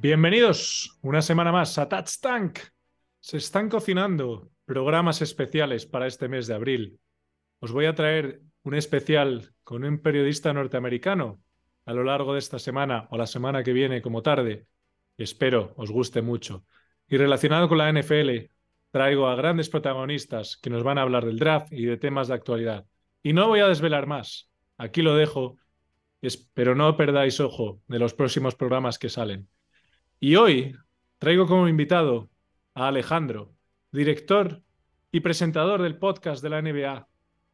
Bienvenidos una semana más a Touch Tank. Se están cocinando programas especiales para este mes de abril. Os voy a traer un especial con un periodista norteamericano a lo largo de esta semana o la semana que viene como tarde. Espero os guste mucho. Y relacionado con la NFL, traigo a grandes protagonistas que nos van a hablar del draft y de temas de actualidad. Y no voy a desvelar más. Aquí lo dejo, pero no perdáis ojo de los próximos programas que salen. Y hoy traigo como invitado a Alejandro, director y presentador del podcast de la NBA,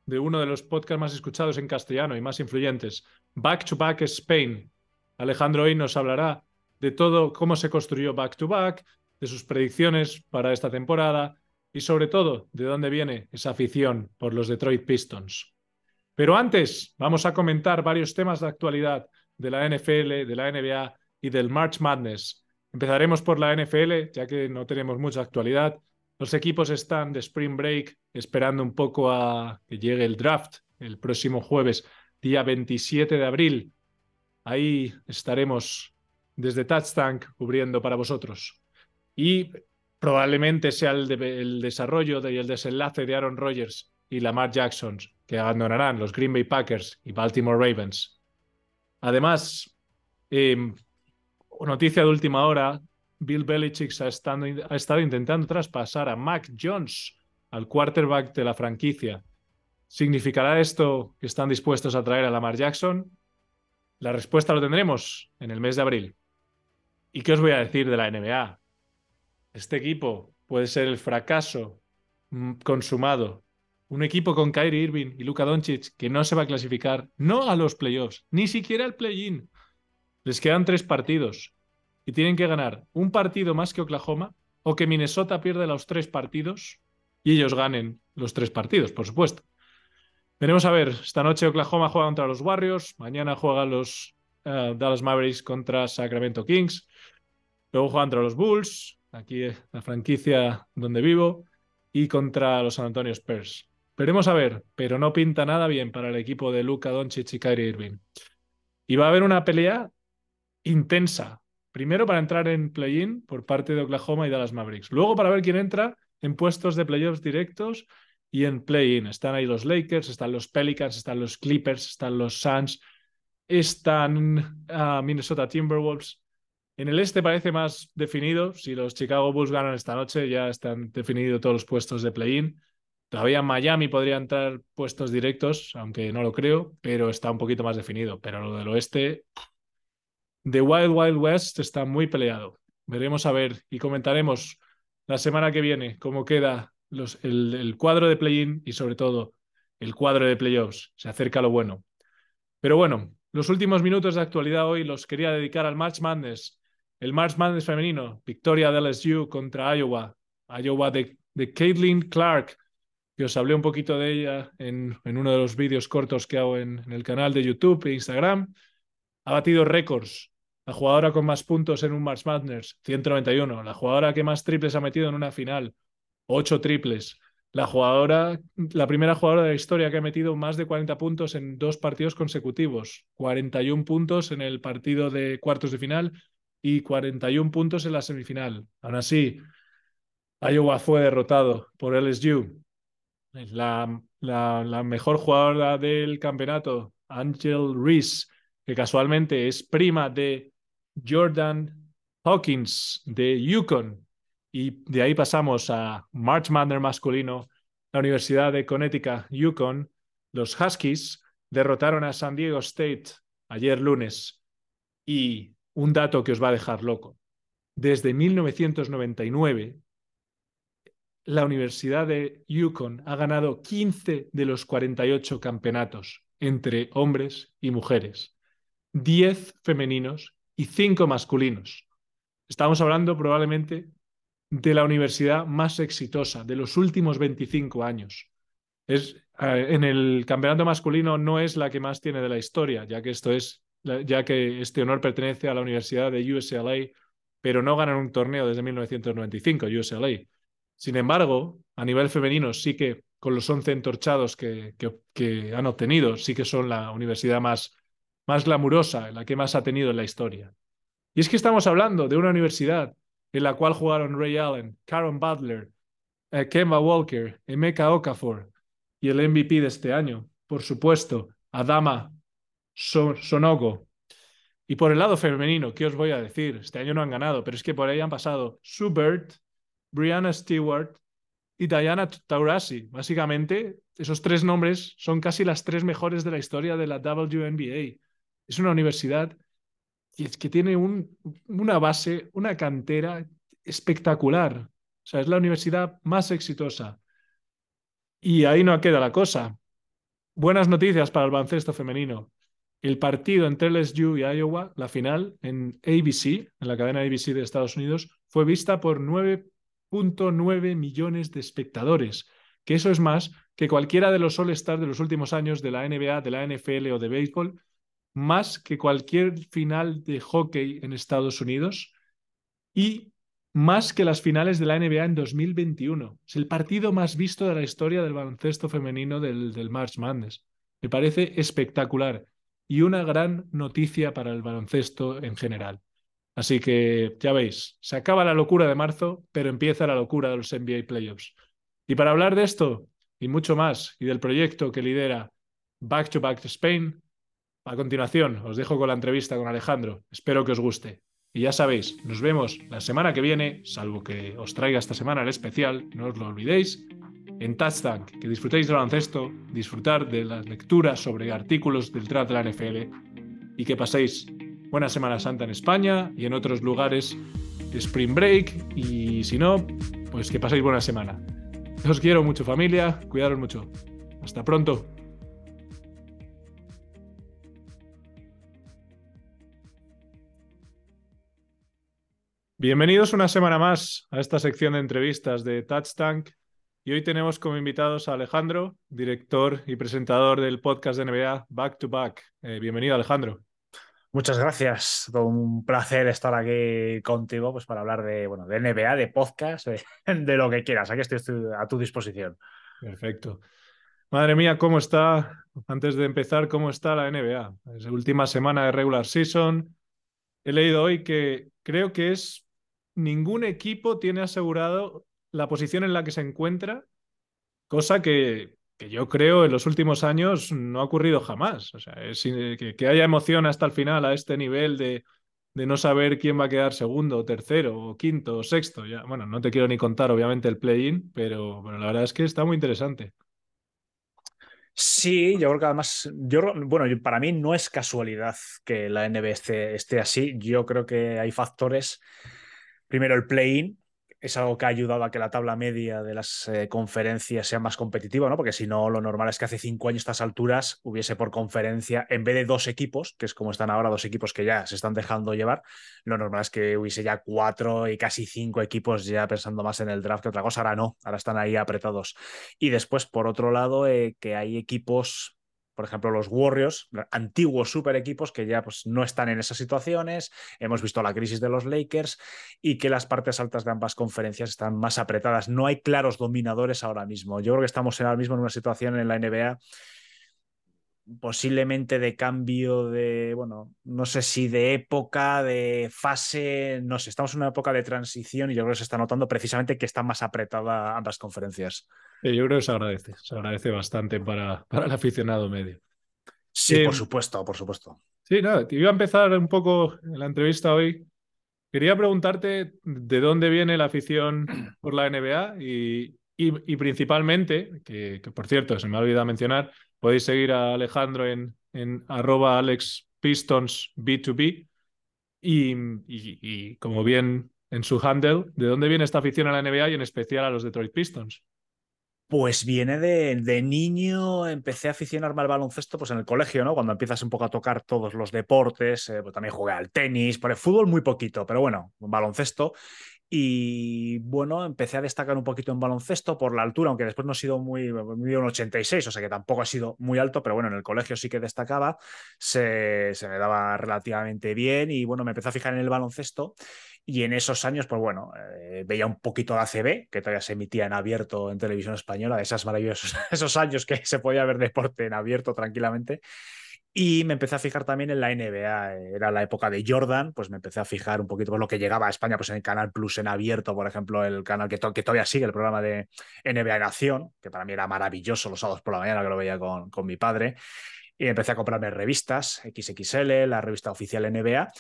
de uno de los podcasts más escuchados en castellano y más influyentes, Back to Back Spain. Alejandro hoy nos hablará de todo cómo se construyó Back to Back, de sus predicciones para esta temporada y sobre todo de dónde viene esa afición por los Detroit Pistons. Pero antes vamos a comentar varios temas de actualidad de la NFL, de la NBA y del March Madness Empezaremos por la NFL, ya que no tenemos mucha actualidad. Los equipos están de Spring Break esperando un poco a que llegue el draft el próximo jueves, día 27 de abril. Ahí estaremos desde Touchtank cubriendo para vosotros. Y probablemente sea el, desarrollo y el desenlace de Aaron Rodgers y Lamar Jackson, que abandonarán los Green Bay Packers y Baltimore Ravens. Además, em, noticia de última hora, Bill Belichick ha estado, intentando traspasar a Mac Jones, al quarterback de la franquicia. ¿Significará esto que están dispuestos a traer a Lamar Jackson? La respuesta lo tendremos en el mes de abril. ¿Y qué os voy a decir de la NBA? Este equipo puede ser el fracaso mm, consumado. Un equipo con Kyrie Irving y Luka Doncic que no se va a clasificar no a los playoffs, ni siquiera al play-in. Les quedan tres partidos y tienen que ganar un partido más que Oklahoma o que Minnesota pierda los tres partidos y ellos ganen los tres partidos, por supuesto. Veremos a ver, esta noche Oklahoma juega contra los Warriors, mañana juegan los eh, Dallas Mavericks contra Sacramento Kings, luego juegan contra los Bulls, aquí la franquicia donde vivo, y contra los San Antonio Spurs. Veremos a ver, pero no pinta nada bien para el equipo de Luka Doncic y Kyrie Irving. Y va a haber una pelea intensa. Primero para entrar en play-in por parte de Oklahoma y Dallas Mavericks. Luego para ver quién entra en puestos de playoffs directos y en play-in. Están ahí los Lakers, están los Pelicans, están los Clippers, están los Suns, están uh, Minnesota Timberwolves. En el este parece más definido. Si los Chicago Bulls ganan esta noche, ya están definidos todos los puestos de play-in. Todavía Miami podría entrar puestos directos, aunque no lo creo, pero está un poquito más definido. Pero lo del oeste, The Wild Wild West está muy peleado. Veremos a ver y comentaremos la semana que viene cómo queda el, cuadro de play-in y sobre todo el cuadro de playoffs. Se acerca lo bueno. Pero bueno, los últimos minutos de actualidad hoy los quería dedicar al March Madness. El March Madness femenino, victoria de LSU contra Iowa. Iowa de, de Caitlin Clark, que os hablé un poquito de ella en, uno de los vídeos cortos que hago en, en el canal de YouTube e Instagram. Ha batido récords la jugadora con más puntos en un March Madness, 191. La jugadora que más triples ha metido en una final, 8 triples. La jugadora, la primera jugadora de la historia que ha metido más de 40 puntos en dos partidos consecutivos, 41 puntos en el partido de cuartos de final y 41 puntos en la semifinal. Aún así, Iowa fue derrotado por LSU. La, la, la mejor jugadora del campeonato, Angel Reese, que casualmente es prima de Jordan Hawkins de Yukon. Y de ahí pasamos a March Madness masculino, la Universidad de Connecticut, Yukon. Los Huskies derrotaron a San Diego State ayer lunes. Y un dato que os va a dejar loco. Desde 1999, la Universidad de Yukon ha ganado 15 de los 48 campeonatos entre hombres y mujeres, 10 femeninos y cinco masculinos. Estamos hablando probablemente de la universidad más exitosa de los últimos 25 años. Es, eh, en el campeonato masculino no es la que más tiene de la historia, ya que esto es, ya que este honor pertenece a la Universidad de UCLA, pero no ganan un torneo desde 1995, UCLA. Sin embargo, a nivel femenino sí que con los 11 entorchados que, que han obtenido, sí que son la universidad más más glamurosa, la que más ha tenido en la historia. Y es que estamos hablando de una universidad en la cual jugaron Ray Allen, Karen Butler, eh, Kemba Walker, Emeka Okafor y el MVP de este año, por supuesto, Adama Sonogo. Y por el lado femenino, ¿qué os voy a decir? Este año no han ganado, pero es que por ahí han pasado Sue Bird, Brianna Stewart y Diana Taurasi. Básicamente, esos tres nombres son casi las tres mejores de la historia de la WNBA. Es una universidad que tiene una base, una cantera espectacular. O sea, es la universidad más exitosa. Y ahí no queda la cosa. Buenas noticias para el baloncesto femenino. El partido entre LSU y Iowa, la final en ABC, en la cadena ABC de Estados Unidos, fue vista por 9.9 millones de espectadores, que eso es más que cualquiera de los All-Stars de los últimos años de la NBA, de la NFL o de béisbol, más que cualquier final de hockey en Estados Unidos y más que las finales de la NBA en 2021. Es el partido más visto de la historia del baloncesto femenino del, del March Madness. Me parece espectacular y una gran noticia para el baloncesto en general. Así que ya veis, se acaba la locura de marzo, pero empieza la locura de los NBA Playoffs. Y para hablar de esto y mucho más, y del proyecto que lidera Back to Back to Spain, a continuación os dejo con la entrevista con Alejandro. Espero que os guste. Y ya sabéis, nos vemos la semana que viene, salvo que os traiga esta semana el especial, no os lo olvidéis, en Touchdown, que disfrutéis del baloncesto, disfrutar de las lecturas sobre artículos del draft de la NFL y que paséis buena Semana Santa en España y en otros lugares Spring Break y si no, pues que paséis buena semana. Os quiero mucho familia, cuidaros mucho. Hasta pronto. Bienvenidos una semana más a esta sección de entrevistas de Touch Tank. Y hoy tenemos como invitados a Alejandro, director y presentador del podcast de NBA Back to Back. Eh, bienvenido, Alejandro. Muchas gracias. Un placer estar aquí contigo pues, para hablar de, bueno, de NBA, de podcast, de, de lo que quieras. Aquí estoy a tu disposición. Perfecto. Madre mía, ¿cómo está? Antes de empezar, ¿cómo está la NBA? Es la última semana de regular season. He leído hoy que creo que es ningún equipo tiene asegurado la posición en la que se encuentra, cosa que, yo creo en los últimos años no ha ocurrido jamás. O sea, que, haya emoción hasta el final a este nivel de, de, no saber quién va a quedar segundo, tercero, o quinto, o sexto. Ya, bueno, no te quiero ni contar, obviamente, el play-in, pero, la verdad es que está muy interesante. Sí, yo creo que además, yo, bueno, para mí no es casualidad que la NBA esté así. Yo creo que hay factores primero el play-in, es algo que ha ayudado a que la tabla media de las eh, conferencias sea más competitiva, ¿no? Porque si no, lo normal es que hace cinco años a estas alturas hubiese por conferencia, en vez de dos equipos, que es como están ahora, dos equipos que ya se están dejando llevar, lo normal es que hubiese ya cuatro y casi cinco equipos ya pensando más en el draft que otra cosa. Ahora no, ahora están ahí apretados. Y después, por otro lado, eh, que hay equipos por ejemplo, los Warriors, antiguos super equipos que ya pues, no están en esas situaciones. Hemos visto la crisis de los Lakers y que las partes altas de ambas conferencias están más apretadas. No hay claros dominadores ahora mismo. Yo creo que estamos ahora mismo en una situación en la NBA posiblemente de cambio de, bueno, no sé si de época, de fase, no sé, estamos en una época de transición y yo creo que se está notando precisamente que están más apretadas ambas conferencias. yo creo que se agradece, se agradece bastante para, para el aficionado medio. Sí, por supuesto, por supuesto. Sí, nada, te iba a empezar un poco la entrevista hoy. Quería preguntarte de dónde viene la afición por la NBA y, y, principalmente, que, que, por cierto, se me ha olvidado mencionar, Podéis seguir a Alejandro en, en arroba alexpistonsb2b y, y, como bien en su handle, ¿de dónde viene esta afición a la NBA y en especial a los Detroit Pistons? Pues viene de, de, niño, empecé a aficionarme al baloncesto pues en el colegio, ¿no? Cuando empiezas un poco a tocar todos los deportes, eh, pues también jugué al tenis, por el fútbol muy poquito, pero bueno, baloncesto. Y bueno, empecé a destacar un poquito en baloncesto por la altura, aunque después no he sido muy, muy un 86, o sea que tampoco ha sido muy alto, pero bueno, en el colegio sí que destacaba, se, se me daba relativamente bien y bueno, me empecé a fijar en el baloncesto y en esos años, pues bueno, eh, veía un poquito de ACB, que todavía se emitía en abierto en televisión española, de esas maravillosos esos años que se podía ver deporte en abierto tranquilamente. Y me empecé a fijar también en la NBA. Era la época de Jordan, pues me empecé a fijar un poquito por lo que llegaba a España, pues en el Canal Plus en abierto, por ejemplo, el canal que, que todavía sigue, el programa de NBA Nación, que para mí era maravilloso los sábados por la mañana, que lo veía con, con mi padre. Y empecé a comprarme revistas, XXL, la revista oficial NBA.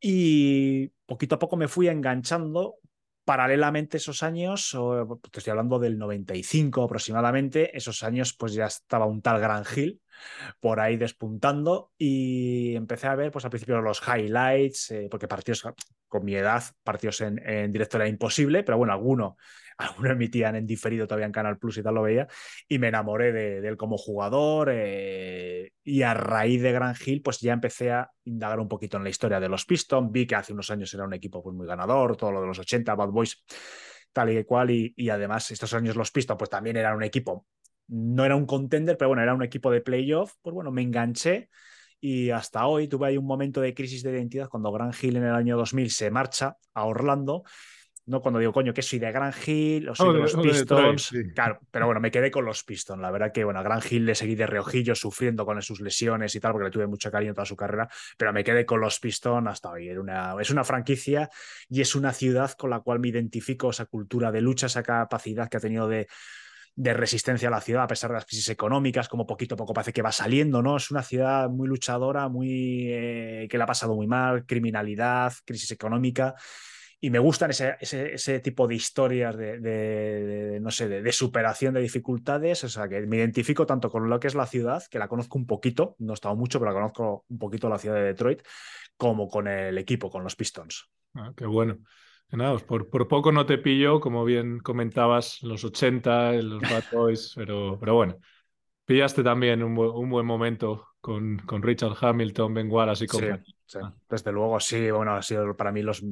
Y poquito a poco me fui enganchando paralelamente esos años, te estoy hablando del 95 aproximadamente, esos años pues ya estaba un tal Gran Gil por ahí despuntando y empecé a ver pues al principio los highlights, eh, porque partidos con mi edad, partidos en, en, directo era imposible, pero bueno, alguno, alguno emitían en diferido todavía en Canal Plus y tal lo veía y me enamoré de, él como jugador eh, y a raíz de Gran Hill pues ya empecé a indagar un poquito en la historia de los Pistons, vi que hace unos años era un equipo pues, muy ganador, todo lo de los 80, Bad Boys tal y cual y, y además estos años los Pistons pues también eran un equipo no era un contender, pero bueno, era un equipo de playoff, pues bueno, me enganché y hasta hoy tuve ahí un momento de crisis de identidad cuando Gran Hill en el año 2000 se marcha a Orlando. No cuando digo, coño, que soy de Gran Hill o soy oh, de los Pistons. Claro, pero bueno, me quedé con los Pistons. La verdad que, bueno, a Gran Hill le seguí de reojillo sufriendo con sus lesiones y tal, porque le tuve mucho cariño toda su carrera, pero me quedé con los Pistons hasta hoy. Era una, es una franquicia y es una ciudad con la cual me identifico, esa cultura de lucha, esa capacidad que ha tenido de, de resistencia a la ciudad a pesar de las crisis económicas, como poquito a poco parece que va saliendo, ¿no? Es una ciudad muy luchadora, muy eh, que le ha pasado muy mal, criminalidad, crisis económica. Y me gustan ese, ese, tipo de historias de, no sé, de, superación de dificultades. O sea, que me identifico tanto con lo que es la ciudad, que la conozco un poquito, no he estado mucho, pero la conozco un poquito la ciudad de Detroit, como con el equipo, con los Pistons. Ah, qué bueno. Nada, pues por, por, poco no te pillo, como bien comentabas, los 80, los Bad Boys, pero, pero bueno, pillaste también un, un buen momento con, con, Richard Hamilton, Ben Wallace y compañía. Sí, ah. Desde luego, sí, bueno, ha sido para mí los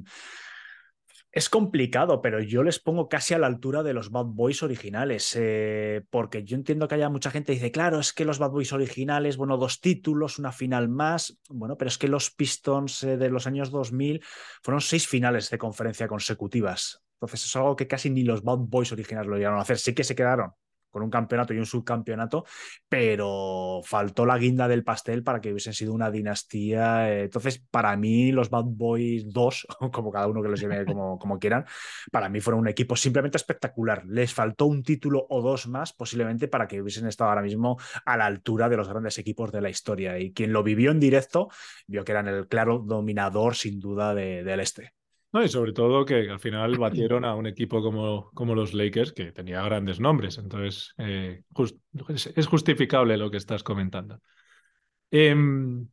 es complicado, pero yo les pongo casi a la altura de los Bad Boys originales, eh, porque yo entiendo que haya mucha gente que dice, claro, es que los Bad Boys originales, bueno, dos títulos, una final más, bueno, pero es que los Pistons eh, de los años 2000 fueron seis finales de conferencia consecutivas. Entonces es algo que casi ni los Bad Boys originales lo llegaron a hacer. Sí que se quedaron con un campeonato y un subcampeonato, pero faltó la guinda del pastel para que hubiesen sido una dinastía. Entonces, para mí, los Bad Boys 2, como cada uno que los llame como, como quieran, para mí fueron un equipo simplemente espectacular. Les faltó un título o dos más, posiblemente, para que hubiesen estado ahora mismo a la altura de los grandes equipos de la historia. Y quien lo vivió en directo vio que eran el claro dominador, sin duda, de, del este. No, y sobre todo que al final batieron a un equipo como, como los Lakers, que tenía grandes nombres. Entonces, eh, es justificable lo que estás comentando. Em,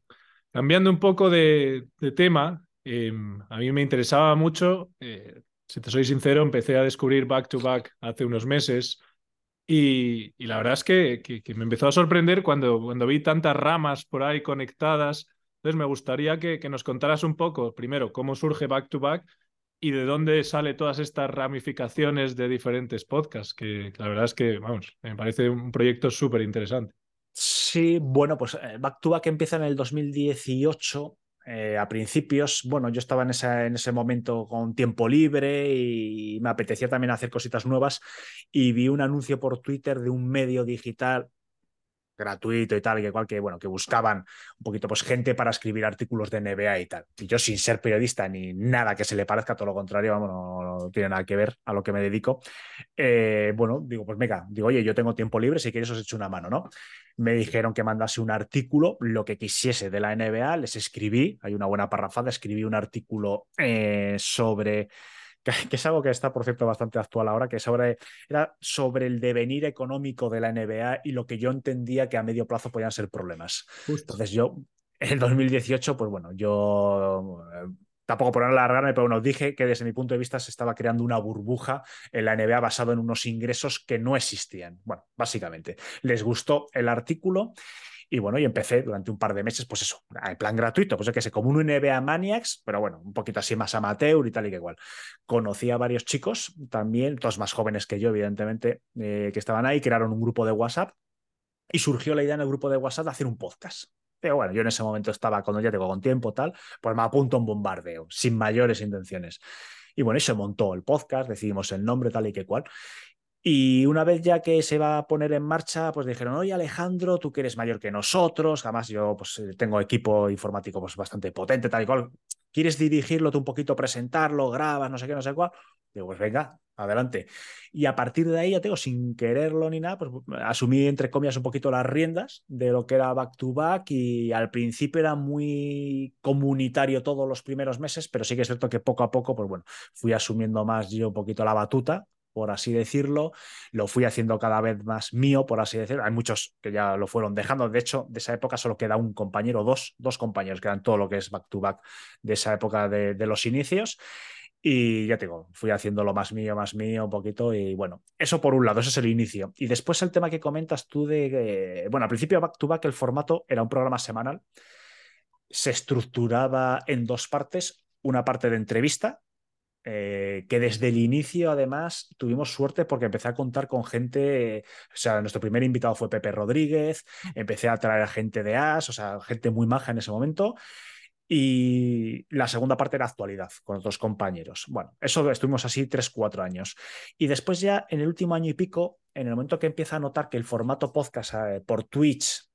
cambiando un poco de, tema, em, a mí me interesaba mucho, eh, si te soy sincero, empecé a descubrir Back to Back hace unos meses. Y, y la verdad es que, que, que, me empezó a sorprender cuando, cuando vi tantas ramas por ahí conectadas entonces, me gustaría que, nos contaras un poco, primero, cómo surge Back to Back y de dónde sale todas estas ramificaciones de diferentes podcasts, que la verdad es que, vamos, me parece un proyecto súper interesante. Sí, bueno, pues eh, Back to Back empieza en el 2018. Eh, a principios, bueno, yo estaba en, en ese momento con tiempo libre y me apetecía también hacer cositas nuevas y vi un anuncio por Twitter de un medio digital gratuito y tal, que igual que, bueno, que buscaban un poquito pues gente para escribir artículos de NBA y tal. Y yo sin ser periodista ni nada que se le parezca, todo lo contrario, vamos, no, tiene nada que ver a lo que me dedico. Eh, bueno, digo, pues venga, digo, oye, yo tengo tiempo libre, si quieres os echo una mano, ¿no? Me dijeron que mandase un artículo, lo que quisiese de la NBA, les escribí, hay una buena parrafada, escribí un artículo eh, sobre que, es algo que está, por cierto, bastante actual ahora, que sobre, era sobre el devenir económico de la NBA y lo que yo entendía que a medio plazo podían ser problemas. Entonces yo, en el 2018, pues bueno, yo eh, tampoco por alargarme, pero bueno, dije que desde mi punto de vista se estaba creando una burbuja en la NBA basado en unos ingresos que no existían. Bueno, básicamente, les gustó el artículo y bueno, y empecé durante un par de meses, pues eso, en plan gratuito, pues es que sé, como un NBA Maniacs, pero bueno, un poquito así más amateur y tal y que igual. Conocí a varios chicos también, todos más jóvenes que yo, evidentemente, eh, que estaban ahí, crearon un grupo de WhatsApp y surgió la idea en el grupo de WhatsApp de hacer un podcast. Pero bueno, yo en ese momento estaba, cuando ya tengo con tiempo tal, pues me apunto a un bombardeo, sin mayores intenciones. Y bueno, y se montó el podcast, decidimos el nombre tal y que cual. Y una vez ya que se va a poner en marcha, pues dijeron, oye Alejandro, tú que eres mayor que nosotros, además yo pues eh, tengo equipo informático pues bastante potente, tal y cual, ¿quieres dirigirlo tú un poquito, presentarlo, grabas, no sé qué, no sé cuál? Digo, pues venga, adelante. Y a partir de ahí, ya tengo, sin quererlo ni nada, pues asumí entre comillas un poquito las riendas de lo que era back to back y al principio era muy comunitario todos los primeros meses, pero sí que es cierto que poco a poco, pues bueno, fui asumiendo más yo un poquito la batuta por así decirlo, lo fui haciendo cada vez más mío, por así decirlo. Hay muchos que ya lo fueron dejando. De hecho, de esa época solo queda un compañero, dos, dos compañeros que eran todo lo que es back to back de esa época de, los inicios. Y ya te digo, fui haciéndolo más mío, más mío, un poquito. Y bueno, eso por un lado, ese es el inicio. Y después el tema que comentas tú de. bueno, al principio Back to Back el formato era un programa semanal. Se estructuraba en dos partes. Una parte de entrevista, eh, que desde el inicio, además, tuvimos suerte porque empecé a contar con gente, o sea, nuestro primer invitado fue Pepe Rodríguez, empecé a traer a gente de AS, o sea, gente muy maja en ese momento. Y la segunda parte era actualidad, con otros compañeros. Bueno, eso estuvimos así tres, cuatro años. Y después ya, en el último año y pico, en el momento que empieza a notar que el formato podcast eh, por Twitch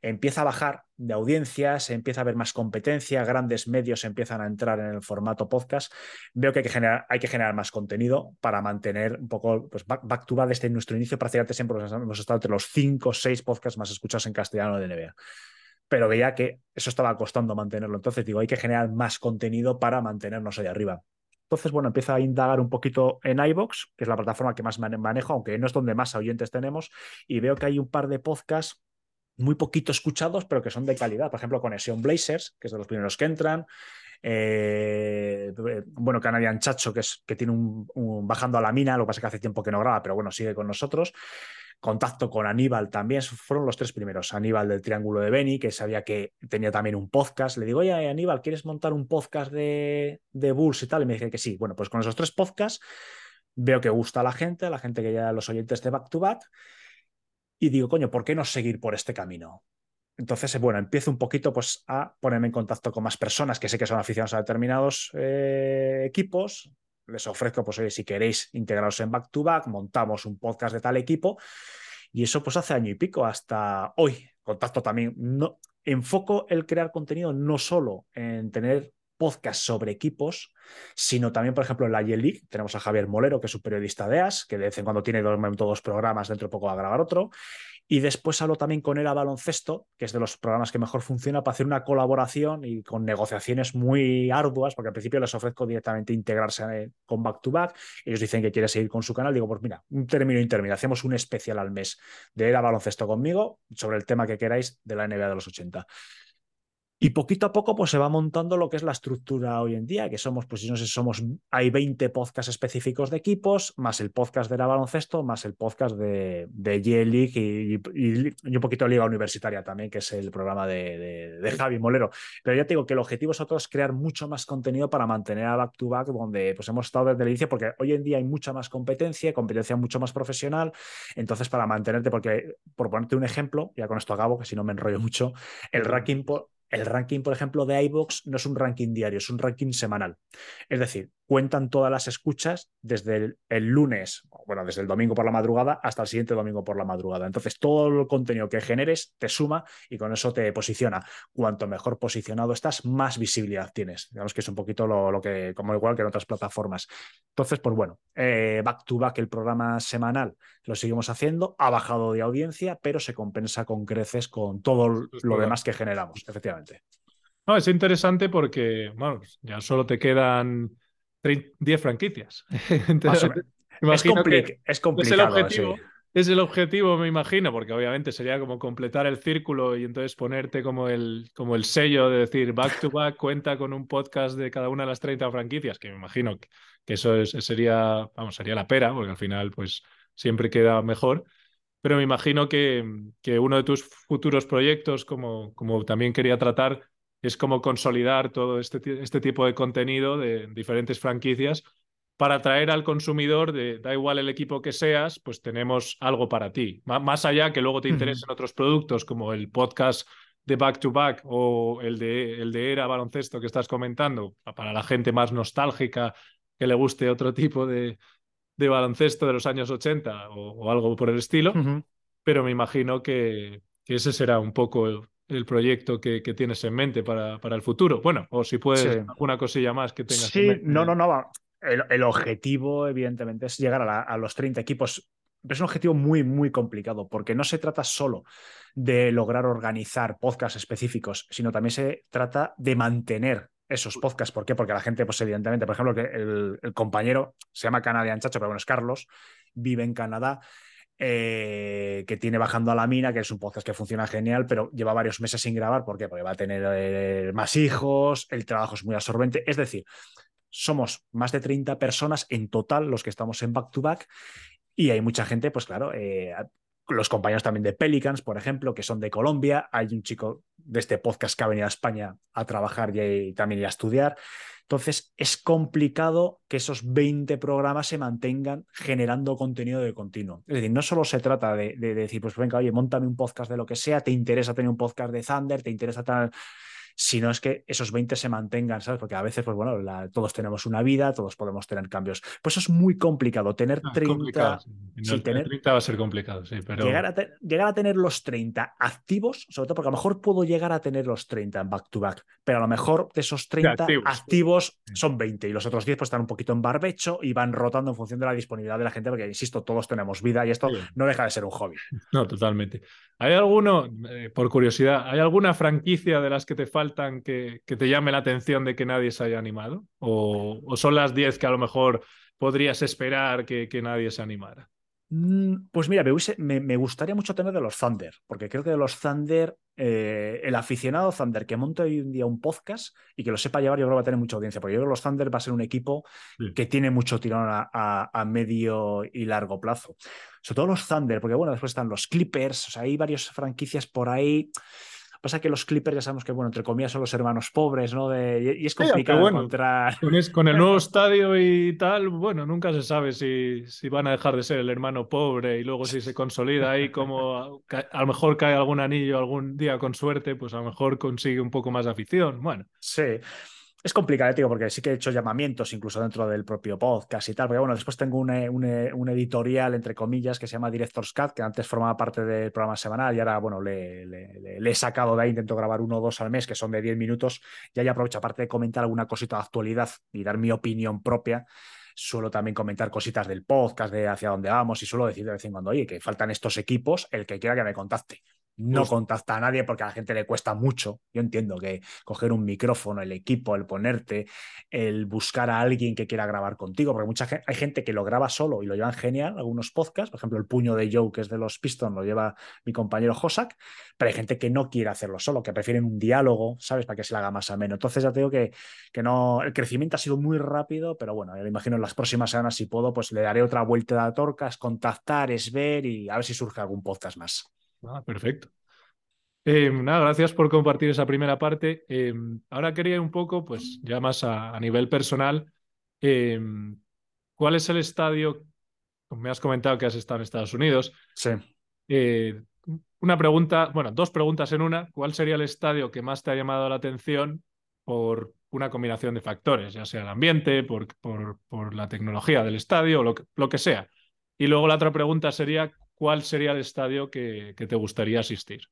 empieza a bajar de audiencia, se empieza a ver más competencia, grandes medios empiezan a entrar en el formato podcast, veo que hay que generar, hay que generar más contenido para mantener un poco, pues back, to back desde nuestro inicio, prácticamente siempre hemos estado entre los cinco o seis podcasts más escuchados en castellano de NBA. Pero veía que eso estaba costando mantenerlo. Entonces digo, hay que generar más contenido para mantenernos ahí arriba. Entonces, bueno, empieza a indagar un poquito en iBox, que es la plataforma que más manejo, aunque no es donde más oyentes tenemos, y veo que hay un par de podcasts muy poquito escuchados, pero que son de calidad. Por ejemplo, Conexión Blazers, que es de los primeros que entran. Eh, bueno, Canadian Chacho, que, es, que tiene un, bajando a la mina, lo que pasa es que hace tiempo que no graba, pero bueno, sigue con nosotros. Contacto con Aníbal también, fueron los tres primeros. Aníbal del Triángulo de Beni, que sabía que tenía también un podcast. Le digo, oye, Aníbal, ¿quieres montar un podcast de, de Bulls y tal? Y me dice que sí. Bueno, pues con esos tres podcasts veo que gusta a la gente, a la gente que ya los oyentes de Back to Back y digo, coño, ¿por qué no seguir por este camino? Entonces, bueno, empiezo un poquito pues, a ponerme en contacto con más personas que sé que son aficionados a determinados eh, equipos. Les ofrezco, pues, oye, si queréis integraros en back to back, montamos un podcast de tal equipo. Y eso, pues, hace año y pico hasta hoy. Contacto también. No, enfoco el crear contenido no solo en tener podcast sobre equipos, sino también, por ejemplo, en la Y-League tenemos a Javier Molero, que es un periodista de AS, que de vez en cuando tiene dos, dos programas, dentro de poco va a grabar otro. Y después hablo también con él a baloncesto, que es de los programas que mejor funciona para hacer una colaboración y con negociaciones muy arduas, porque al principio les ofrezco directamente integrarse eh, con Back to Back. Ellos dicen que quiere seguir con su canal. Digo, pues mira, un término intermedio. Hacemos un especial al mes de él a baloncesto conmigo sobre el tema que queráis de la NBA de los 80. Y poquito a poco pues se va montando lo que es la estructura hoy en día, que somos, pues no sé, somos, hay 20 podcasts específicos de equipos, más el podcast de la baloncesto, más el podcast de, de League y, un poquito de Liga Universitaria también, que es el programa de, de, Javi Molero. Pero ya te digo que el objetivo es crear mucho más contenido para mantener a back to back, donde pues hemos estado desde el inicio, porque hoy en día hay mucha más competencia, competencia mucho más profesional. Entonces, para mantenerte, porque por ponerte un ejemplo, ya con esto acabo, que si no me enrollo mucho, el ranking por el ranking, por ejemplo, de iBox no es un ranking diario, es un ranking semanal. Es decir, cuentan todas las escuchas desde el, lunes, bueno, desde el domingo por la madrugada hasta el siguiente domingo por la madrugada. Entonces, todo el contenido que generes te suma y con eso te posiciona. Cuanto mejor posicionado estás, más visibilidad tienes. Digamos que es un poquito lo, que, como igual que en otras plataformas. Entonces, pues bueno, eh, back to back el programa semanal lo seguimos haciendo, ha bajado de audiencia, pero se compensa con creces con todo lo demás que generamos, efectivamente. No, es interesante porque, bueno, ya solo te quedan 10 franquicias. es, complicado. Es el, objetivo, es el objetivo, me imagino, porque obviamente sería como completar el círculo y entonces ponerte como el, como el sello de decir back to back cuenta con un podcast de cada una de las 30 franquicias, que me imagino que eso sería, vamos, sería la pera, porque al final pues siempre queda mejor. Pero me imagino que, que uno de tus futuros proyectos, como, como también quería tratar, es como consolidar todo este, este tipo de contenido de diferentes franquicias para atraer al consumidor de da igual el equipo que seas, pues tenemos algo para ti. más allá que luego te interesen otros productos como el podcast de Back to Back o el de, el de Era Baloncesto que estás comentando, para la gente más nostálgica que le guste otro tipo de, de baloncesto de los años 80 o, algo por el estilo, pero me imagino que, ese será un poco el, proyecto que, tienes en mente para, para, el futuro. Bueno, o si puedes, alguna cosilla más que tengas en mente. no, no, no. El, el, objetivo, evidentemente, es llegar a, a los 30 equipos es un objetivo muy, muy complicado porque no se trata solo de lograr organizar podcasts específicos, sino también se trata de mantener esos podcasts. ¿Por qué? Porque la gente, pues evidentemente, por ejemplo, que el, compañero se llama Canadian Chacho, pero bueno, es Carlos, vive en Canadá. Eh, que tiene Bajando a la Mina, que es un podcast que funciona genial, pero lleva varios meses sin grabar. ¿Por qué? Porque va a tener eh, más hijos, el trabajo es muy absorbente. Es decir, somos más de 30 personas en total los que estamos en back to back y hay mucha gente, pues claro, eh, los compañeros también de Pelicans, por ejemplo, que son de Colombia. Hay un chico de este podcast que ha venido a España a trabajar y, también a estudiar. Entonces, es complicado que esos 20 programas se mantengan generando contenido de continuo. Es decir, no solo se trata de, de decir, pues venga, oye, montame un podcast de lo que sea, te interesa tener un podcast de Thunder, te interesa tener sino es que esos 20 se mantengan, ¿sabes? Porque a veces, pues bueno, todos tenemos una vida, todos podemos tener cambios. Pues eso es muy complicado, tener 30... Ah, sí, tener... 30 va a ser complicado, sí, pero... Llegar a, llegar a, tener los 30 activos, sobre todo porque a lo mejor puedo llegar a tener los 30 en back-to-back, pero a lo mejor de esos 30 activos, son 20 y los otros 10 pues están un poquito en barbecho y van rotando en función de la disponibilidad de la gente, porque, insisto, todos tenemos vida y esto no deja de ser un hobby. No, totalmente. ¿Hay alguno, eh, por curiosidad, hay alguna franquicia de las que te falta faltan que, te llame la atención de que nadie se haya animado? ¿O, son las 10 que a lo mejor podrías esperar que, nadie se animara? Mm, pues mira, me, gustaría mucho tener de los Thunder, porque creo que de los Thunder, eh, el aficionado Thunder que monte hoy en día un podcast y que lo sepa llevar, yo creo que va a tener mucha audiencia, porque yo creo que los Thunder va a ser un equipo que tiene mucho tirón a, medio y largo plazo. Sobre todo los Thunder, porque bueno, después están los Clippers, o sea, hay varias franquicias por ahí Pasa que los Clippers ya sabemos que, bueno, entre comillas son los hermanos pobres, ¿no? y es complicado encontrar. Con, el nuevo estadio y tal, bueno, nunca se sabe si, si van a dejar de ser el hermano pobre y luego si se consolida ahí como a, lo mejor cae algún anillo algún día con suerte, pues a lo mejor consigue un poco más de afición. Bueno. Sí. Es complicado, tío, porque sí que he hecho llamamientos incluso dentro del propio podcast y tal. Porque bueno, después tengo un, un, editorial, entre comillas, que se llama Director's Cut, que antes formaba parte del programa semanal y ahora, bueno, le, le, he sacado de ahí, intento grabar uno o dos al mes, que son de 10 minutos. Y ahí aprovecho, aparte de comentar alguna cosita de actualidad y dar mi opinión propia, suelo también comentar cositas del podcast, de hacia dónde vamos y suelo decir de vez en cuando, oye, que faltan estos equipos, el que quiera que me contacte no contacta a nadie porque a la gente le cuesta mucho. Yo entiendo que coger un micrófono, el equipo, el ponerte, el buscar a alguien que quiera grabar contigo, porque mucha gente, hay gente que lo graba solo y lo llevan genial, algunos podcasts, por ejemplo, el puño de Joe, que es de los Pistons, lo lleva mi compañero Josak, pero hay gente que no quiere hacerlo solo, que prefieren un diálogo, ¿sabes? Para que se le haga más ameno. Entonces ya te digo que, que no, el crecimiento ha sido muy rápido, pero bueno, yo me imagino en las próximas semanas, si puedo, pues le daré otra vuelta de la torca, es contactar, es ver y a ver si surge algún podcast más. Ah, perfecto. Eh, nada, gracias por compartir esa primera parte. Eh, ahora quería un poco, pues ya más a, nivel personal, eh, ¿cuál es el estadio? Me has comentado que has estado en Estados Unidos. Sí. una pregunta, bueno, dos preguntas en una. ¿Cuál sería el estadio que más te ha llamado la atención por una combinación de factores, ya sea el ambiente, por, por, la tecnología del estadio, lo que, lo que sea? Y luego la otra pregunta sería, ¿cuál sería el estadio que, te gustaría asistir?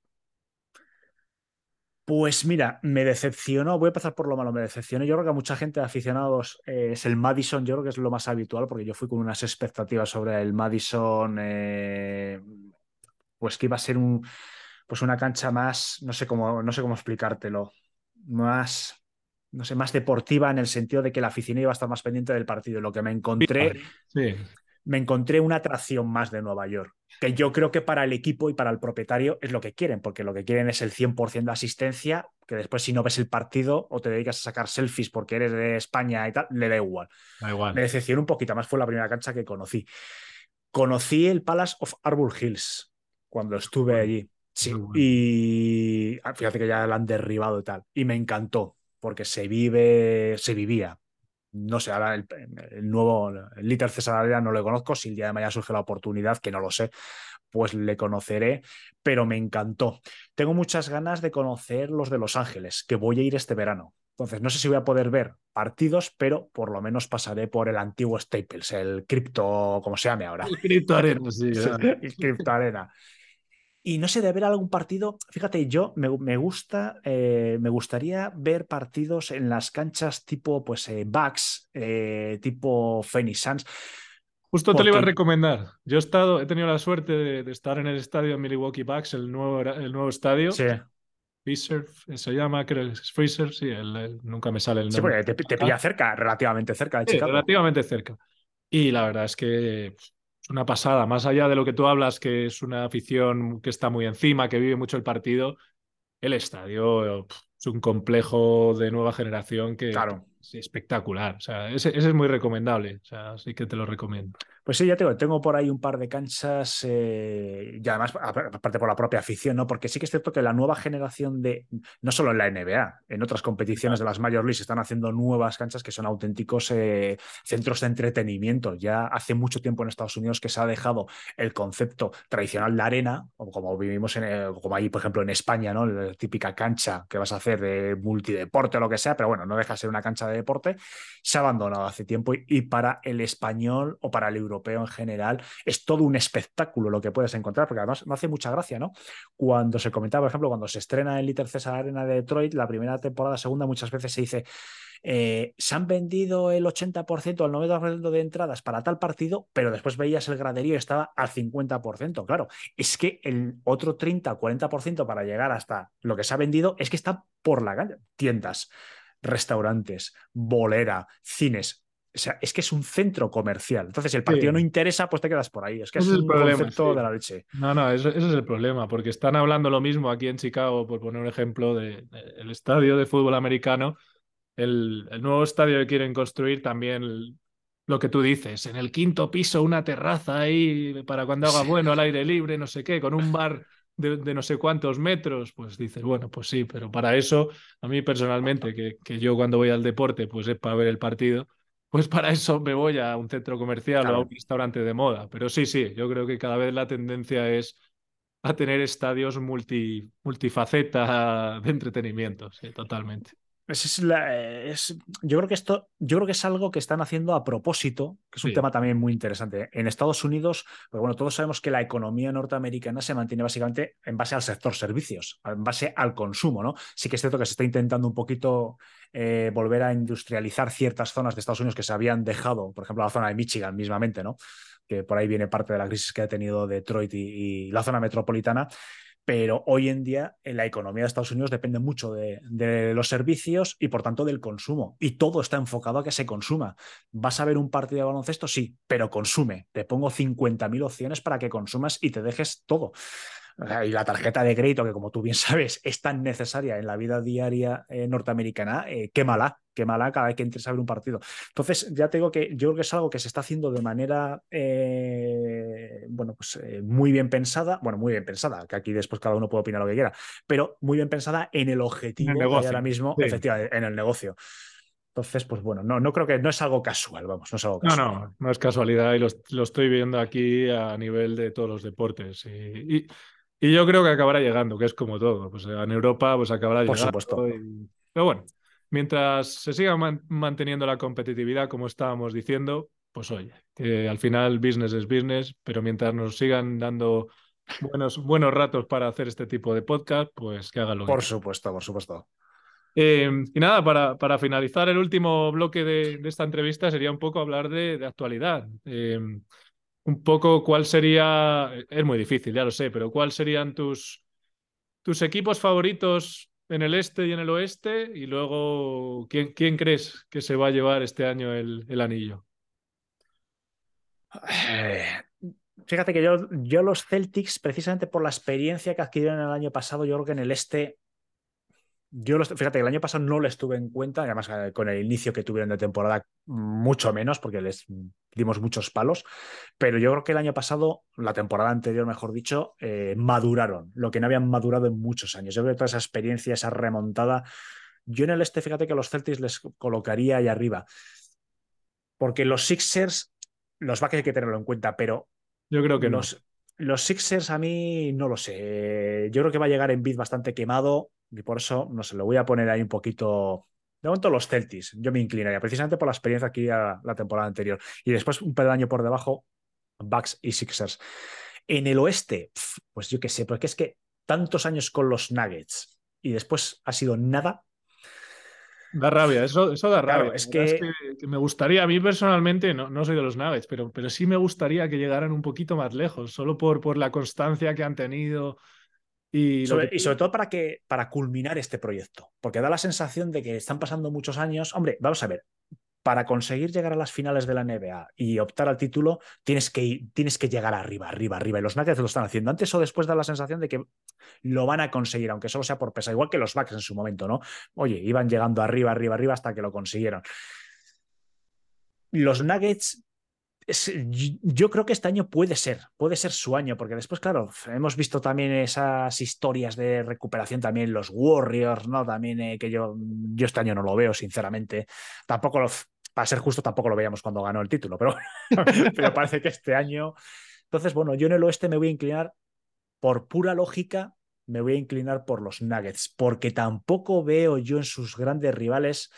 Pues mira, me decepcionó, voy a empezar por lo malo, me decepcionó. Yo creo que a mucha gente de aficionados eh, es el Madison, yo creo que es lo más habitual, porque yo fui con unas expectativas sobre el Madison, eh, pues que iba a ser un, pues una cancha más, no sé cómo, no sé cómo explicártelo, más, no sé, más deportiva en el sentido de que la afición iba a estar más pendiente del partido. Lo que me encontré, sí me encontré una atracción más de Nueva York, que yo creo que para el equipo y para el propietario es lo que quieren, porque lo que quieren es el 100% de asistencia, que después si no ves el partido o te dedicas a sacar selfies porque eres de España y tal, le da igual. Da igual. Me decepcionó un poquito más, fue la primera cancha que conocí. Conocí el Palace of Arbor Hills cuando estuve allí. Sí, y fíjate que ya la han derribado y tal. Y me encantó, porque se vive, se vivía no sé, ahora el, nuevo el líder César no lo conozco, si el día de mañana surge la oportunidad, que no lo sé, pues le conoceré, pero me encantó. Tengo muchas ganas de conocer los de Los Ángeles, que voy a ir este verano. Entonces, no sé si voy a poder ver partidos, pero por lo menos pasaré por el antiguo Staples, el cripto, como se llame ahora. El cripto arena, sí. el cripto arena. Y no sé, de ver algún partido, fíjate, yo me, gusta, eh, me gustaría ver partidos en las canchas tipo, pues, eh, Bucks, eh, tipo Phoenix Suns. Justo te lo iba a recomendar. Yo he estado, he tenido la suerte de, estar en el estadio Milwaukee Bucks, el nuevo, el nuevo estadio. Sí. Fisher, se llama, creo es Freezer, sí, nunca me sale el nombre. Sí, porque te, pilla cerca, relativamente cerca de Chicago. Relativamente cerca. Y la verdad es que una pasada, más allá de lo que tú hablas, que es una afición que está muy encima, que vive mucho el partido, el estadio es un complejo de nueva generación que claro. es espectacular. O sea, ese, ese es muy recomendable. O sea, sí que te lo recomiendo. Pues sí, ya tengo, tengo por ahí un par de canchas eh, y además, aparte por la propia afición, ¿no? Porque sí que es cierto que la nueva generación de, no solo en la NBA, en otras competiciones de las Major League están haciendo nuevas canchas que son auténticos eh, centros de entretenimiento. Ya hace mucho tiempo en Estados Unidos que se ha dejado el concepto tradicional de arena, como vivimos en, como ahí, por ejemplo, en España, ¿no? La típica cancha que vas a hacer de multideporte o lo que sea, pero bueno, no deja de ser una cancha de deporte. Se ha abandonado hace tiempo y para el español o para el europeo en general, es todo un espectáculo lo que puedes encontrar, porque además me hace mucha gracia, ¿no? Cuando se comentaba, por ejemplo, cuando se estrena en Little César Arena de Detroit, la primera temporada, segunda, muchas veces se dice, eh, se han vendido el 80% o el 90% de entradas para tal partido, pero después veías el graderío y estaba al 50%. Claro, es que el otro 30 40% para llegar hasta lo que se ha vendido es que está por la calle. Tiendas, restaurantes, bolera, cines. O sea, es que es un centro comercial. Entonces, si el partido no interesa, pues te quedas por ahí. Es que es, un concepto de la leche. No, no, ese, es el problema, porque están hablando lo mismo aquí en Chicago, por poner un ejemplo, del de, estadio de fútbol americano. El, nuevo estadio que quieren construir también lo que tú dices, en el quinto piso una terraza ahí para cuando haga bueno al aire libre, no sé qué, con un bar de, no sé cuántos metros, pues dices, bueno, pues sí, pero para eso, a mí personalmente, que, que yo cuando voy al deporte, pues es para ver el partido, pues para eso me voy a un centro comercial o a un restaurante de moda. Pero sí, sí, yo creo que cada vez la tendencia es a tener estadios multi, multifaceta de entretenimiento, sí, totalmente. Es, es, yo creo que esto, yo creo que es algo que están haciendo a propósito, que es un tema también muy interesante. En Estados Unidos, pues bueno, todos sabemos que la economía norteamericana se mantiene básicamente en base al sector servicios, en base al consumo, ¿no? Sí que es cierto que se está intentando un poquito eh, volver a industrializar ciertas zonas de Estados Unidos que se habían dejado, por ejemplo, la zona de Michigan mismamente, ¿no? Que por ahí viene parte de la crisis que ha tenido Detroit y la zona metropolitana pero hoy en día en la economía de Estados Unidos depende mucho de, los servicios y por tanto del consumo. Y todo está enfocado a que se consuma. ¿Vas a ver un partido de baloncesto? Sí, pero consume. Te pongo 50.000 opciones para que consumas y te dejes todo. Y la tarjeta de crédito, que como tú bien sabes, es tan necesaria en la vida diaria eh, norteamericana, eh, qué mala, qué mala cada vez que entres a ver un partido. Entonces, ya te digo que yo creo que es algo que se está haciendo de manera, eh, bueno, pues muy bien pensada, bueno, muy bien pensada, que aquí después cada uno puede opinar lo que quiera, pero muy bien pensada en el objetivo que hay ahora mismo, efectivamente, en el negocio. Entonces, pues bueno, no, no creo que no es algo casual, vamos, no es algo casual. No, no, no es casualidad y lo, estoy viendo aquí a nivel de todos los deportes. y y yo creo que acabará llegando, que es como todo. Pues en Europa pues acabará Por llegando. Supuesto. Pero bueno, mientras se siga manteniendo la competitividad como estábamos diciendo, pues oye, que al final business es business, pero mientras nos sigan dando buenos, buenos ratos para hacer este tipo de podcast, pues que háganlo. Por supuesto, por supuesto. Eh, y nada, para, para, finalizar el último bloque de, esta entrevista sería un poco hablar de, actualidad. Eh, un poco cuál sería, es muy difícil, ya lo sé, pero cuál serían tus, tus equipos favoritos en el este y en el oeste y luego quién, quién crees que se va a llevar este año el, el anillo. Eh, fíjate que yo, yo los Celtics, precisamente por la experiencia que adquirieron el año pasado, yo creo que en el este yo, fíjate, el año pasado no les tuve en cuenta, además eh, con el inicio que tuvieron de temporada, mucho menos, porque les dimos muchos palos, pero yo creo que el año pasado, la temporada anterior, mejor dicho, eh, maduraron, lo que no habían madurado en muchos años. Yo creo que toda esa experiencia, esa remontada, yo en el este, fíjate que los Celtics les colocaría ahí arriba, porque los Sixers, los va a hay que tenerlo en cuenta, pero yo creo que los, Los Sixers a mí no lo sé. Yo creo que va a llegar en bid bastante quemado. Y por eso, no sé, lo voy a poner ahí un poquito De momento los Celtics, yo me inclinaría, precisamente por la experiencia aquí a la temporada anterior. Y después un peldaño por debajo, Bucks y Sixers. En el oeste, pues yo qué sé, porque es que tantos años con los Nuggets y después ha sido nada. Da rabia, eso, eso da rabia. es, que... me gustaría, a mí personalmente, no, no soy de los Nuggets, pero, pero sí me gustaría que llegaran un poquito más lejos, solo por, por la constancia que han tenido, y sobre, todo para, que, para culminar este proyecto, porque da la sensación de que están pasando muchos años. Hombre, vamos a ver, para conseguir llegar a las finales de la NBA y optar al título, tienes que, tienes que llegar arriba, arriba, arriba. Y los Nuggets lo están haciendo. Antes o después da la sensación de que lo van a conseguir, aunque solo sea por pesa, igual que los Bucks en su momento, ¿no? Oye, iban llegando arriba, arriba, arriba hasta que lo consiguieron. Los Nuggets yo creo que este año puede ser, puede ser su año, porque después, claro, hemos visto también esas historias de recuperación, también los Warriors, ¿no? También eh, que yo, yo este año no lo veo, sinceramente. Tampoco lo, para ser justo, tampoco lo veíamos cuando ganó el título, pero, pero parece que este año. Entonces, bueno, yo en el oeste me voy a inclinar por pura lógica, me voy a inclinar por los Nuggets, porque tampoco veo yo en sus grandes rivales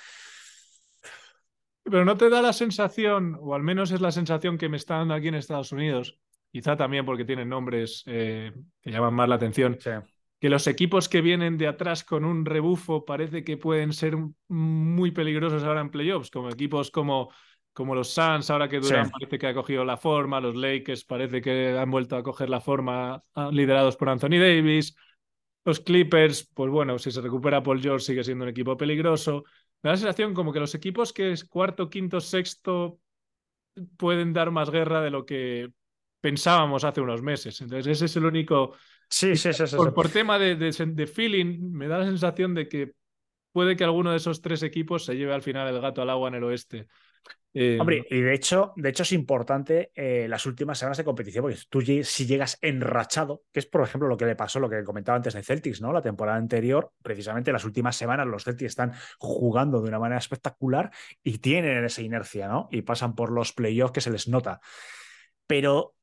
pero no te da la sensación, o al menos es la sensación que me está dando aquí en Estados Unidos, quizá también porque tienen nombres eh, que llaman más la atención, que los equipos que vienen de atrás con un rebufo parece que pueden ser muy peligrosos ahora en playoffs, como equipos como, como los Suns, ahora que Durant parece que ha cogido la forma, los Lakers parece que han vuelto a coger la forma, ah, liderados por Anthony Davis. Los Clippers, pues bueno, si se recupera Paul George sigue siendo un equipo peligroso. Me da la sensación como que los equipos que es cuarto, quinto, sexto pueden dar más guerra de lo que pensábamos hace unos meses. Entonces, ese es el único. Sí, sí, sí. sí, por, tema de, de, feeling, me da la sensación de que puede que alguno de esos tres equipos se lleve al final el gato al agua en el oeste. Eh, Hombre, y de hecho, de hecho es importante eh, las últimas semanas de competición, porque tú si llegas enrachado, que es por ejemplo lo que le pasó, lo que comentaba antes de Celtics, ¿no? La temporada anterior, precisamente las últimas semanas los Celtics están jugando de una manera espectacular y tienen esa inercia, ¿no? Y pasan por los playoffs que se les nota. Pero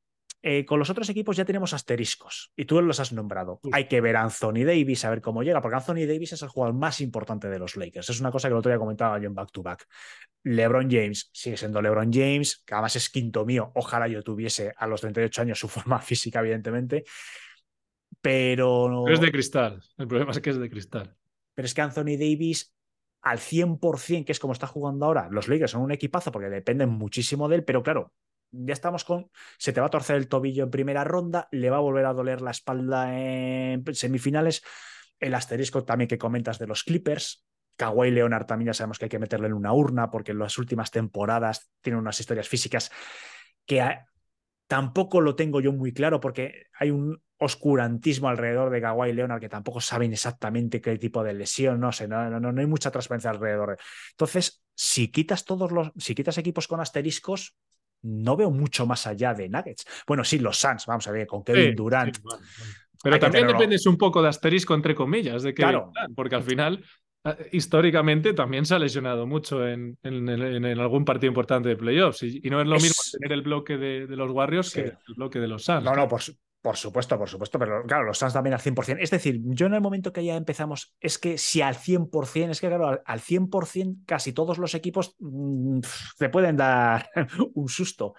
eh, con los otros equipos ya tenemos asteriscos y tú los has nombrado. Hay que ver a Anthony Davis, a ver cómo llega, porque Anthony Davis es el jugador más importante de los Lakers. Es una cosa que el otro día comentaba yo en Back to Back. LeBron James sigue siendo LeBron James, que además es quinto mío. Ojalá yo tuviese a los 38 años su forma física, evidentemente. Pero. es de cristal. El problema es que es de cristal. Pero es que Anthony Davis al 100%, que es como está jugando ahora, los Lakers son un equipazo porque dependen muchísimo de él, pero claro, ya estamos con, se te va a torcer el tobillo en primera ronda, le va a volver a doler la espalda en semifinales, el asterisco también que comentas de los Clippers, Kawhi Leonard también ya sabemos que hay que meterle en una urna porque en las últimas temporadas tiene unas historias físicas que tampoco lo tengo yo muy claro porque hay un oscurantismo alrededor de Kawhi Leonard que tampoco saben exactamente qué tipo de lesión, no sé, no, no, no hay mucha transparencia alrededor. Entonces, si quitas todos los, si quitas equipos con asteriscos, no veo mucho más allá de Nuggets. Bueno, sí, los Suns, vamos a ver, con Kevin Durant. Pero también dependes un poco de asterisco, entre comillas, de Kevin Durant, porque al final, eh, históricamente, también se ha lesionado mucho en, algún partido importante de playoffs. Y, no es lo mismo tener el bloque de, los Warriors que el bloque de los Suns. No, no, por, por supuesto, por supuesto, pero claro, los Suns también al 100%. Es decir, yo en el momento que ya empezamos, es que si al 100%, es que claro, al 100% casi todos los equipos mm, te pueden dar un susto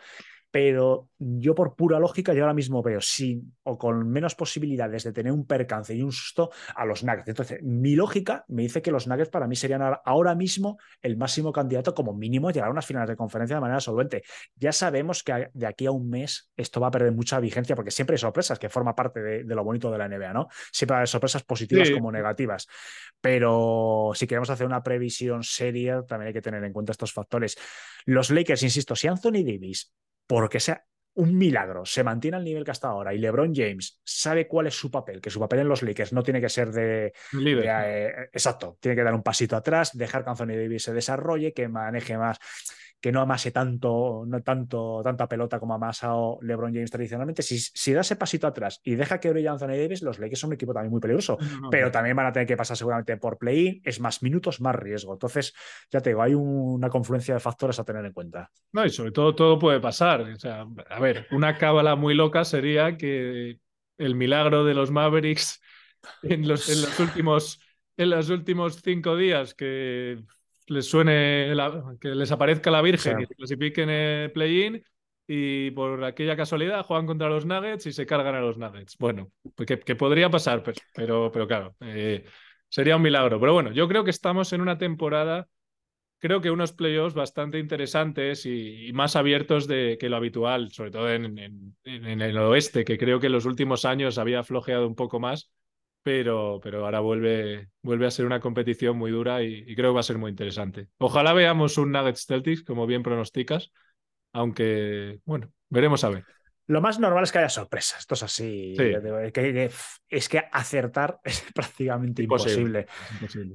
pero yo por pura lógica yo ahora mismo veo sin o con menos posibilidades de tener un percance y un susto a los Nuggets. Entonces, mi lógica me dice que los Nuggets para mí serían ahora mismo el máximo candidato como mínimo a llegar a unas finales de conferencia de manera solvente. Ya sabemos que de aquí a un mes esto va a perder mucha vigencia porque siempre hay sorpresas, que forma parte de, lo bonito de la NBA, ¿no? Siempre hay sorpresas positivas como negativas. Pero si queremos hacer una previsión seria, también hay que tener en cuenta estos factores. Los Lakers, insisto, si Anthony Davis porque sea un milagro, se mantiene al nivel que hasta ahora y LeBron James sabe cuál es su papel, que su papel en los Lakers no tiene que ser de, eh, exacto, tiene que dar un pasito atrás, dejar que Anthony Davis se desarrolle, que maneje más que no amase tanto, no tanto, tanta pelota como ha amasado LeBron James tradicionalmente. Si, si da ese pasito atrás y deja que brille Anthony Davis, los Lakers son un equipo también muy peligroso, pero también van a tener que pasar seguramente por play-in, es más minutos, más riesgo. Entonces, ya te digo, hay una confluencia de factores a tener en cuenta. No, y sobre todo todo puede pasar. O sea, a ver, una cábala muy loca sería que el milagro de los Mavericks en los, en los últimos en los últimos cinco días que les suene, que les aparezca la Virgen y se clasifiquen en el play-in y por aquella casualidad juegan contra los Nuggets y se cargan a los Nuggets. Bueno, pues que, podría pasar, pero, pero, pero claro, eh, sería un milagro. Pero bueno, yo creo que estamos en una temporada, creo que unos playoffs bastante interesantes y, más abiertos de, que lo habitual, sobre todo en, en, el oeste, que creo que en los últimos años había flojeado un poco más. Pero, pero ahora vuelve, vuelve a ser una competición muy dura y, y creo que va a ser muy interesante. Ojalá veamos un Nuggets Celtics, como bien pronosticas, aunque, bueno, veremos a ver. Lo más normal es que haya sorpresas. Esto es así. es que acertar es prácticamente imposible.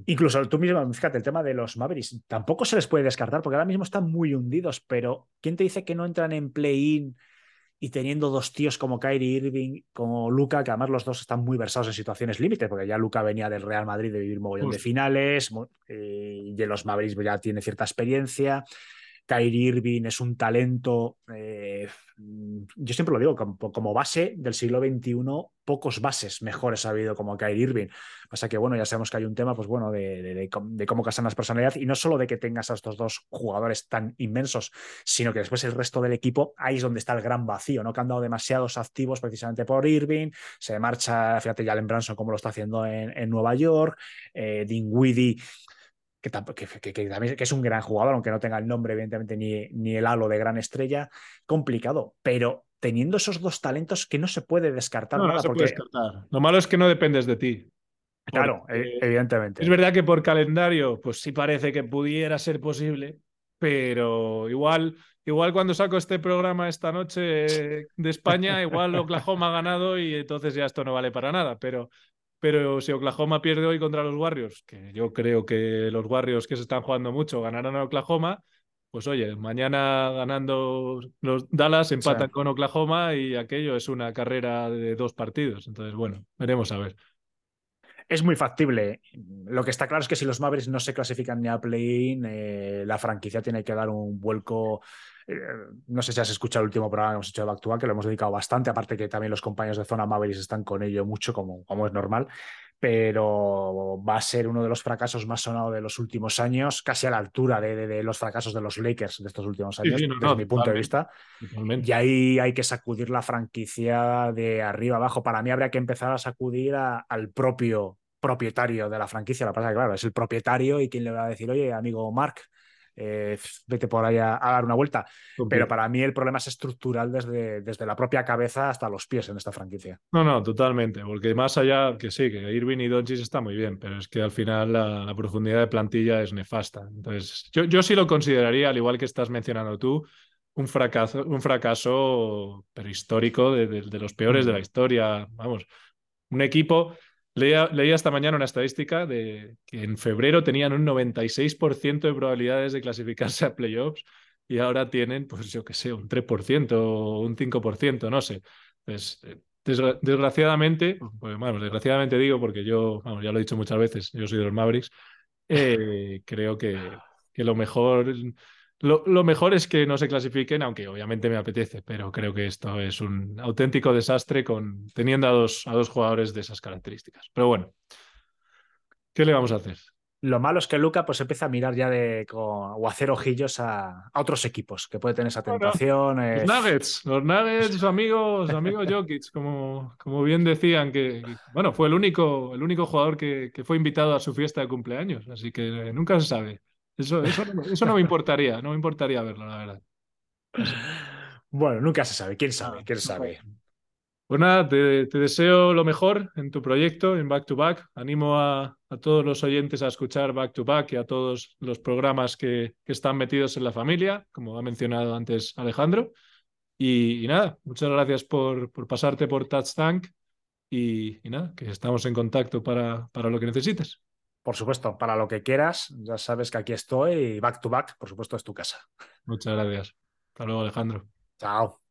Incluso tú mismo, fíjate, el tema de los Mavericks tampoco se les puede descartar porque ahora mismo están muy hundidos, pero ¿quién te dice que no entran en play-in y teniendo dos tíos como Kyrie Irving, como Luca, que además los dos están muy versados en situaciones límite, porque ya Luca venía del Real Madrid de vivir mogollón de finales, eh, y de los Mavericks ya tiene cierta experiencia. Kyrie Irving es un talento, eh, yo siempre lo digo, como, base del siglo XXI, pocos bases mejores ha habido como Kyrie Irving. Pasa que, bueno, ya sabemos que hay un tema, pues bueno, de, cómo casan las personalidades y no solo de que tengas a estos dos jugadores tan inmensos, sino que después el resto del equipo, ahí es donde está el gran vacío, ¿no? Que han dado demasiados activos precisamente por Irving, se marcha, fíjate, Jalen Branson como lo está haciendo en, Nueva York, eh, Dinwiddie que, es un gran jugador, aunque no tenga el nombre, evidentemente, ni, ni el halo de gran estrella, complicado. Pero teniendo esos dos talentos que no se puede descartar no, se puede descartar. Lo malo es que no dependes de ti. Claro, e, evidentemente. Es verdad que por calendario, pues sí parece que pudiera ser posible, pero igual, igual cuando saco este programa esta noche de España, igual Oklahoma ha ganado y entonces ya esto no vale para nada. Pero pero si Oklahoma pierde hoy contra los Warriors, que yo creo que los Warriors que se están jugando mucho ganarán a Oklahoma, pues oye, mañana ganando los Dallas empatan con Oklahoma y aquello es una carrera de dos partidos. Entonces, bueno, veremos a ver. Es muy factible. Lo que está claro es que si los Mavericks no se clasifican ni a play-in, eh, la franquicia tiene que dar un vuelco eh, no sé si has escuchado el último programa que hemos hecho de Back que lo hemos dedicado bastante, aparte que también los compañeros de Zona Mavericks están con ello mucho, como es normal, pero va a ser uno de los fracasos más sonados de los últimos años, casi a la altura de, los fracasos de los Lakers de estos últimos años, desde mi punto de vista. Y ahí hay que sacudir la franquicia de arriba abajo. Para mí habría que empezar a sacudir al propio propietario de la franquicia. La pasa que, claro, es el propietario y quien le va a decir, oye, amigo Mark, eh, vete por ahí a, dar una vuelta. Pero para mí el problema es estructural desde, desde la propia cabeza hasta los pies en esta franquicia. No, no, totalmente, porque más allá, que sí, que Irving y Doncic está muy bien, pero es que al final la, profundidad de plantilla es nefasta. Entonces, yo, yo sí lo consideraría, al igual que estás mencionando tú, un fracaso, un fracaso pero histórico de, de los peores de la mm. historia. Vamos, un equipo Leía, esta mañana una estadística de que en febrero tenían un 96% de probabilidades de clasificarse a playoffs y ahora tienen, pues yo qué sé, un 3% o un 5%, no sé. Pues, desgraciadamente, pues, bueno, desgraciadamente digo porque yo, vamos, ya lo he dicho muchas veces, yo soy de los Mavericks, eh, creo que, que lo mejor lo, mejor es que no se clasifiquen, aunque obviamente me apetece, pero creo que esto es un auténtico desastre con, teniendo a dos, a dos jugadores de esas características. Pero bueno, ¿qué le vamos a hacer? Lo malo es que Luca pues empieza a mirar ya de o a hacer ojillos a, otros equipos que puede tener esa tentación. Los Nuggets, los Nuggets, sus amigos, amigos Jokic, como, como bien decían, que, bueno, fue el único, el único jugador que, que, fue invitado a su fiesta de cumpleaños, así que nunca se sabe. Eso, eso, no me importaría, no me importaría verlo, la verdad. Bueno, nunca se sabe, quién sabe, quién sabe. Pues nada, te, deseo lo mejor en tu proyecto, en Back to Back. Animo a, todos los oyentes a escuchar Back to Back y a todos los programas que, están metidos en la familia, como ha mencionado antes Alejandro. Y, nada, muchas gracias por, por pasarte por Touch Tank y, y, nada, que estamos en contacto para, para lo que necesites. Por supuesto, para lo que quieras, ya sabes que aquí estoy y back to back, por supuesto, es tu casa. Muchas gracias. Hasta luego, Alejandro. Chao.